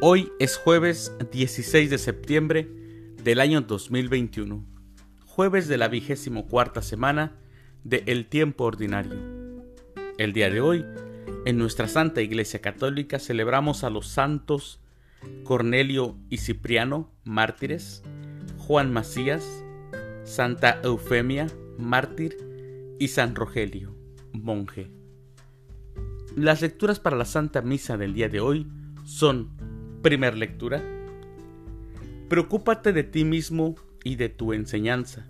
Hoy es jueves 16 de septiembre del año 2021, jueves de la vigésimo cuarta semana de El Tiempo Ordinario. El día de hoy, en nuestra Santa Iglesia Católica celebramos a los santos Cornelio y Cipriano, mártires, Juan Macías, Santa Eufemia, mártir, y San Rogelio, monje. Las lecturas para la Santa Misa del día de hoy son, primer lectura, Preocúpate de ti mismo y de tu enseñanza,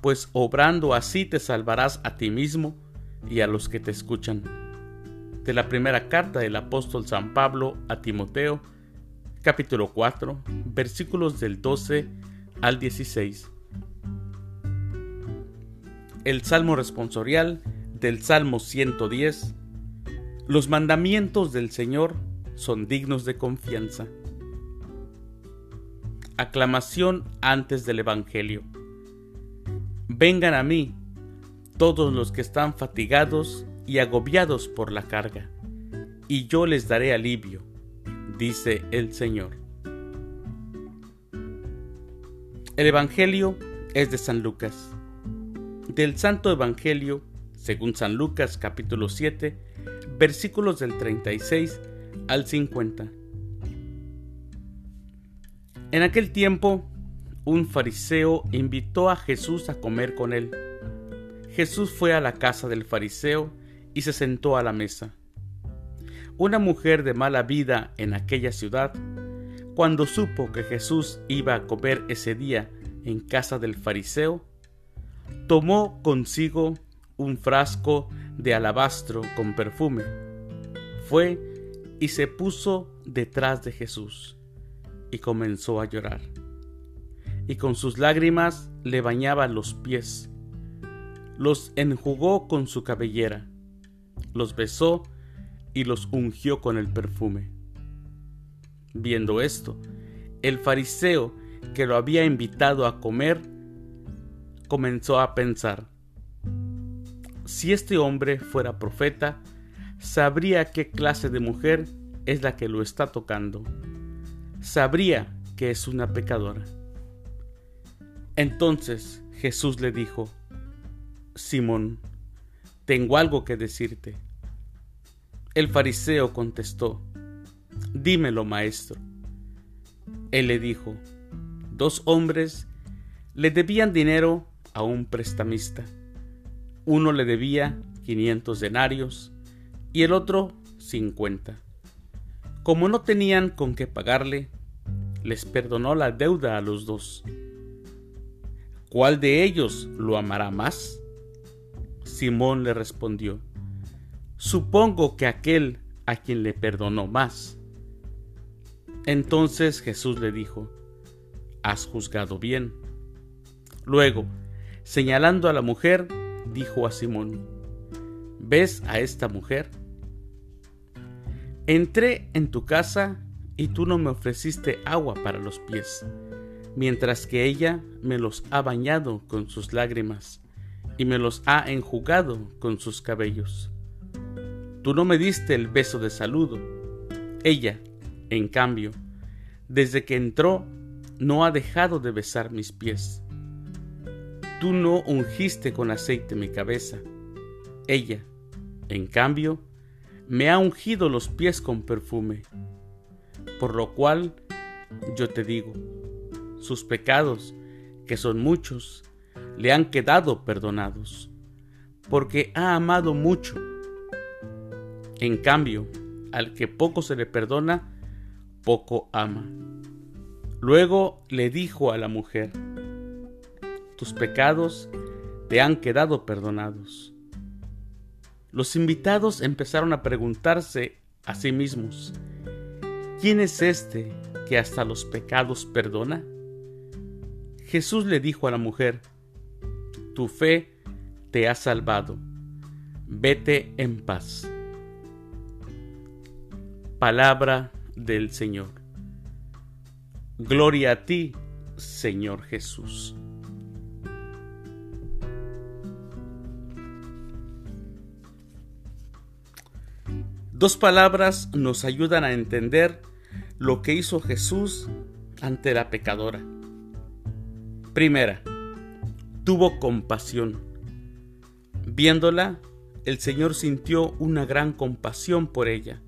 pues obrando así te salvarás a ti mismo y a los que te escuchan. De la primera carta del apóstol San Pablo a Timoteo, capítulo 4, versículos del 12 al 16. El Salmo responsorial del Salmo 110 los mandamientos del Señor son dignos de confianza. Aclamación antes del Evangelio. Vengan a mí todos los que están fatigados y agobiados por la carga, y yo les daré alivio, dice el Señor. El Evangelio es de San Lucas. Del Santo Evangelio, según San Lucas capítulo 7, versículos del 36 al 50. En aquel tiempo, un fariseo invitó a Jesús a comer con él. Jesús fue a la casa del fariseo y se sentó a la mesa. Una mujer de mala vida en aquella ciudad, cuando supo que Jesús iba a comer ese día en casa del fariseo, tomó consigo un frasco de alabastro con perfume. Fue y se puso detrás de Jesús y comenzó a llorar. Y con sus lágrimas le bañaba los pies, los enjugó con su cabellera, los besó y los ungió con el perfume. Viendo esto, el fariseo que lo había invitado a comer comenzó a pensar, si este hombre fuera profeta, sabría qué clase de mujer es la que lo está tocando. Sabría que es una pecadora. Entonces Jesús le dijo, Simón, tengo algo que decirte. El fariseo contestó, Dímelo, maestro. Él le dijo, dos hombres le debían dinero a un prestamista uno le debía 500 denarios y el otro 50. Como no tenían con qué pagarle, les perdonó la deuda a los dos. ¿Cuál de ellos lo amará más? Simón le respondió, Supongo que aquel a quien le perdonó más. Entonces Jesús le dijo, Has juzgado bien. Luego, señalando a la mujer, dijo a Simón, ¿ves a esta mujer? Entré en tu casa y tú no me ofreciste agua para los pies, mientras que ella me los ha bañado con sus lágrimas y me los ha enjugado con sus cabellos. Tú no me diste el beso de saludo. Ella, en cambio, desde que entró, no ha dejado de besar mis pies. Tú no ungiste con aceite mi cabeza. Ella, en cambio, me ha ungido los pies con perfume. Por lo cual yo te digo, sus pecados, que son muchos, le han quedado perdonados, porque ha amado mucho. En cambio, al que poco se le perdona, poco ama. Luego le dijo a la mujer, tus pecados te han quedado perdonados. Los invitados empezaron a preguntarse a sí mismos, ¿quién es este que hasta los pecados perdona? Jesús le dijo a la mujer, tu fe te ha salvado, vete en paz. Palabra del Señor. Gloria a ti, Señor Jesús. Dos palabras nos ayudan a entender lo que hizo Jesús ante la pecadora. Primera, tuvo compasión. Viéndola, el Señor sintió una gran compasión por ella.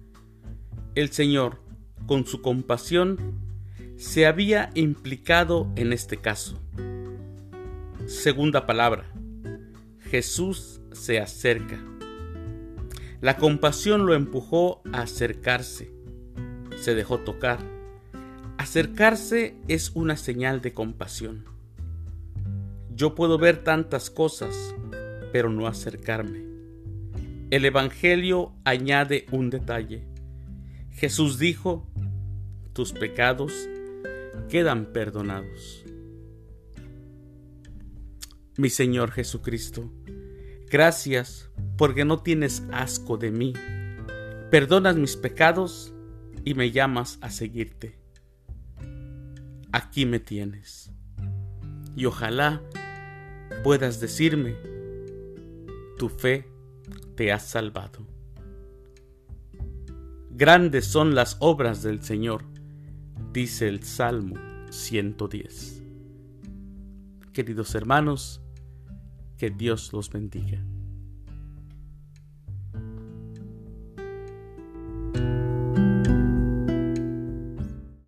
El Señor, con su compasión, se había implicado en este caso. Segunda palabra, Jesús se acerca. La compasión lo empujó a acercarse. Se dejó tocar. Acercarse es una señal de compasión. Yo puedo ver tantas cosas, pero no acercarme. El Evangelio añade un detalle. Jesús dijo, tus pecados quedan perdonados. Mi Señor Jesucristo, gracias porque no tienes asco de mí. Perdonas mis pecados y me llamas a seguirte. Aquí me tienes. Y ojalá puedas decirme, tu fe te ha salvado. Grandes son las obras del Señor, dice el Salmo 110. Queridos hermanos, que Dios los bendiga.